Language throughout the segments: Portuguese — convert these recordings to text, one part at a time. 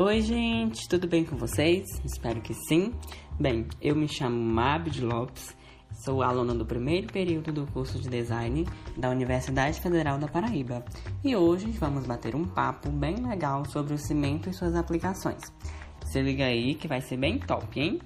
Oi, gente, tudo bem com vocês? Espero que sim. Bem, eu me chamo Mabid Lopes, sou aluna do primeiro período do curso de design da Universidade Federal da Paraíba e hoje vamos bater um papo bem legal sobre o cimento e suas aplicações. Se liga aí que vai ser bem top, hein?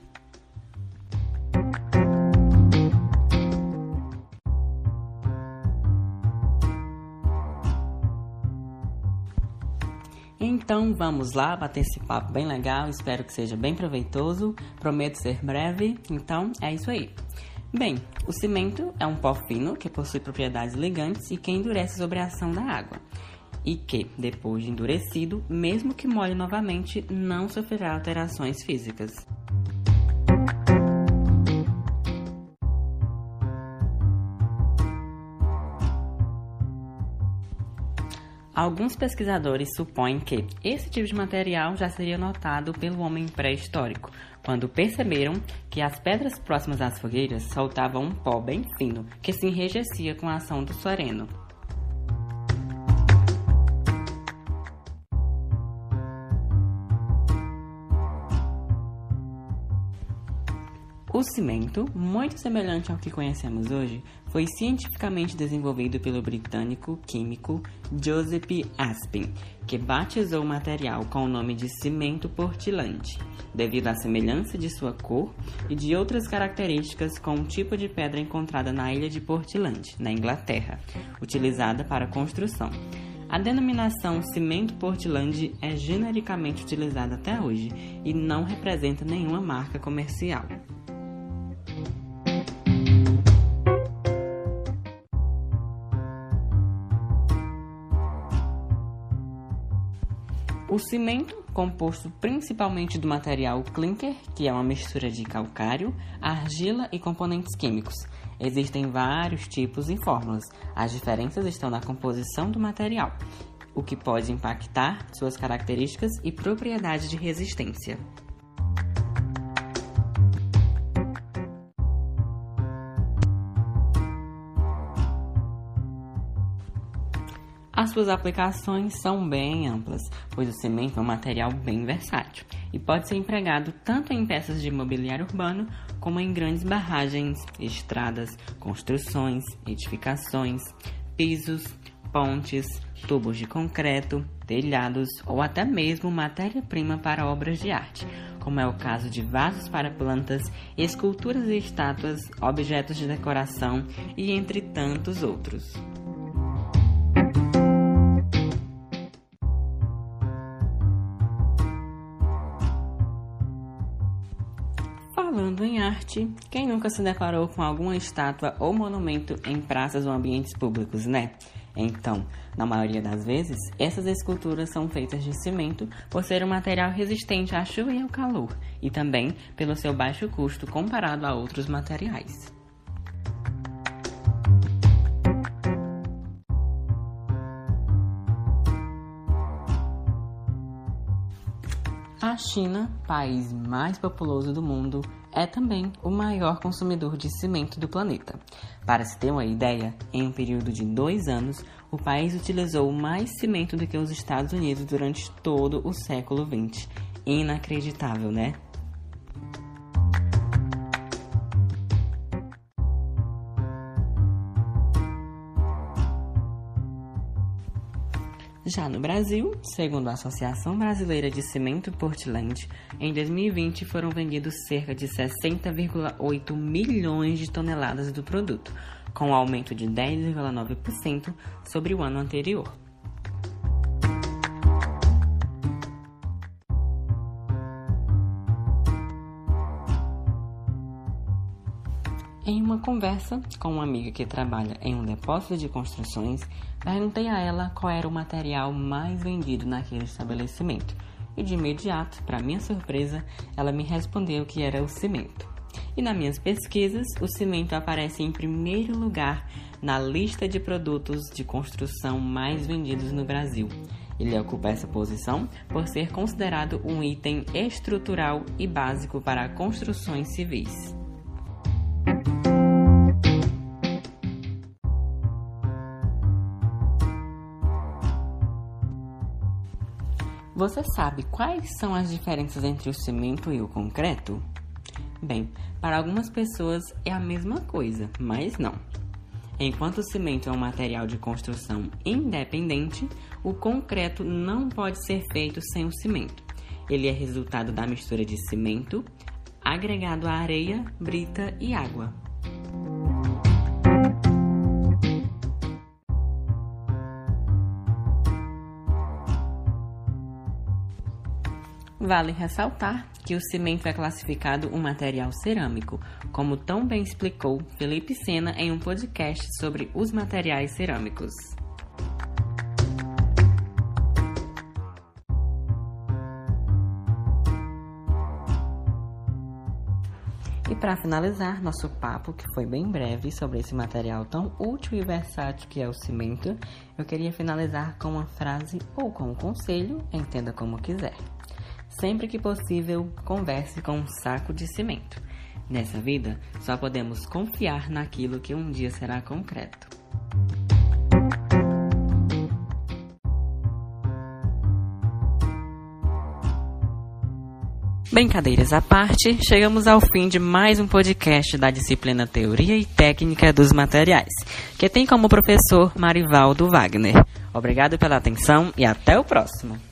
Então vamos lá bater esse papo bem legal, espero que seja bem proveitoso, prometo ser breve, então é isso aí. Bem, o cimento é um pó fino que possui propriedades ligantes e que endurece sobre a ação da água. E que, depois de endurecido, mesmo que molhe novamente, não sofrerá alterações físicas. Alguns pesquisadores supõem que esse tipo de material já seria notado pelo homem pré-histórico, quando perceberam que as pedras próximas às fogueiras soltavam um pó bem fino que se enrijecia com a ação do soreno. O cimento, muito semelhante ao que conhecemos hoje, foi cientificamente desenvolvido pelo britânico químico Joseph Aspin, que batizou o material com o nome de cimento portland, devido à semelhança de sua cor e de outras características com o tipo de pedra encontrada na ilha de Portland, na Inglaterra, utilizada para construção. A denominação cimento Portland é genericamente utilizada até hoje e não representa nenhuma marca comercial. O cimento, composto principalmente do material clinker, que é uma mistura de calcário, argila e componentes químicos. Existem vários tipos e fórmulas. As diferenças estão na composição do material, o que pode impactar suas características e propriedade de resistência. As suas aplicações são bem amplas, pois o cimento é um material bem versátil e pode ser empregado tanto em peças de mobiliário urbano como em grandes barragens, estradas, construções, edificações, pisos, pontes, tubos de concreto, telhados ou até mesmo matéria-prima para obras de arte, como é o caso de vasos para plantas, esculturas e estátuas, objetos de decoração e entre tantos outros. Falando em arte, quem nunca se deparou com alguma estátua ou monumento em praças ou ambientes públicos, né? Então, na maioria das vezes, essas esculturas são feitas de cimento por ser um material resistente à chuva e ao calor, e também pelo seu baixo custo comparado a outros materiais. A China, país mais populoso do mundo, é também o maior consumidor de cimento do planeta. Para se ter uma ideia, em um período de dois anos, o país utilizou mais cimento do que os Estados Unidos durante todo o século XX. Inacreditável, né? Já no Brasil, segundo a Associação Brasileira de Cimento Portland, em 2020 foram vendidos cerca de 60,8 milhões de toneladas do produto, com um aumento de 10,9% sobre o ano anterior. Em uma conversa com uma amiga que trabalha em um depósito de construções, perguntei a ela qual era o material mais vendido naquele estabelecimento. E de imediato, para minha surpresa, ela me respondeu que era o cimento. E nas minhas pesquisas, o cimento aparece em primeiro lugar na lista de produtos de construção mais vendidos no Brasil. Ele ocupa essa posição por ser considerado um item estrutural e básico para construções civis. Você sabe quais são as diferenças entre o cimento e o concreto? Bem, para algumas pessoas é a mesma coisa, mas não. Enquanto o cimento é um material de construção independente, o concreto não pode ser feito sem o cimento. Ele é resultado da mistura de cimento, agregado a areia, brita e água. Vale ressaltar que o cimento é classificado um material cerâmico, como tão bem explicou Felipe Sena em um podcast sobre os materiais cerâmicos. E para finalizar nosso papo, que foi bem breve sobre esse material tão útil e versátil que é o cimento, eu queria finalizar com uma frase ou com um conselho, entenda como quiser. Sempre que possível, converse com um saco de cimento. Nessa vida, só podemos confiar naquilo que um dia será concreto. Brincadeiras à parte, chegamos ao fim de mais um podcast da disciplina Teoria e Técnica dos Materiais, que tem como professor Marivaldo Wagner. Obrigado pela atenção e até o próximo!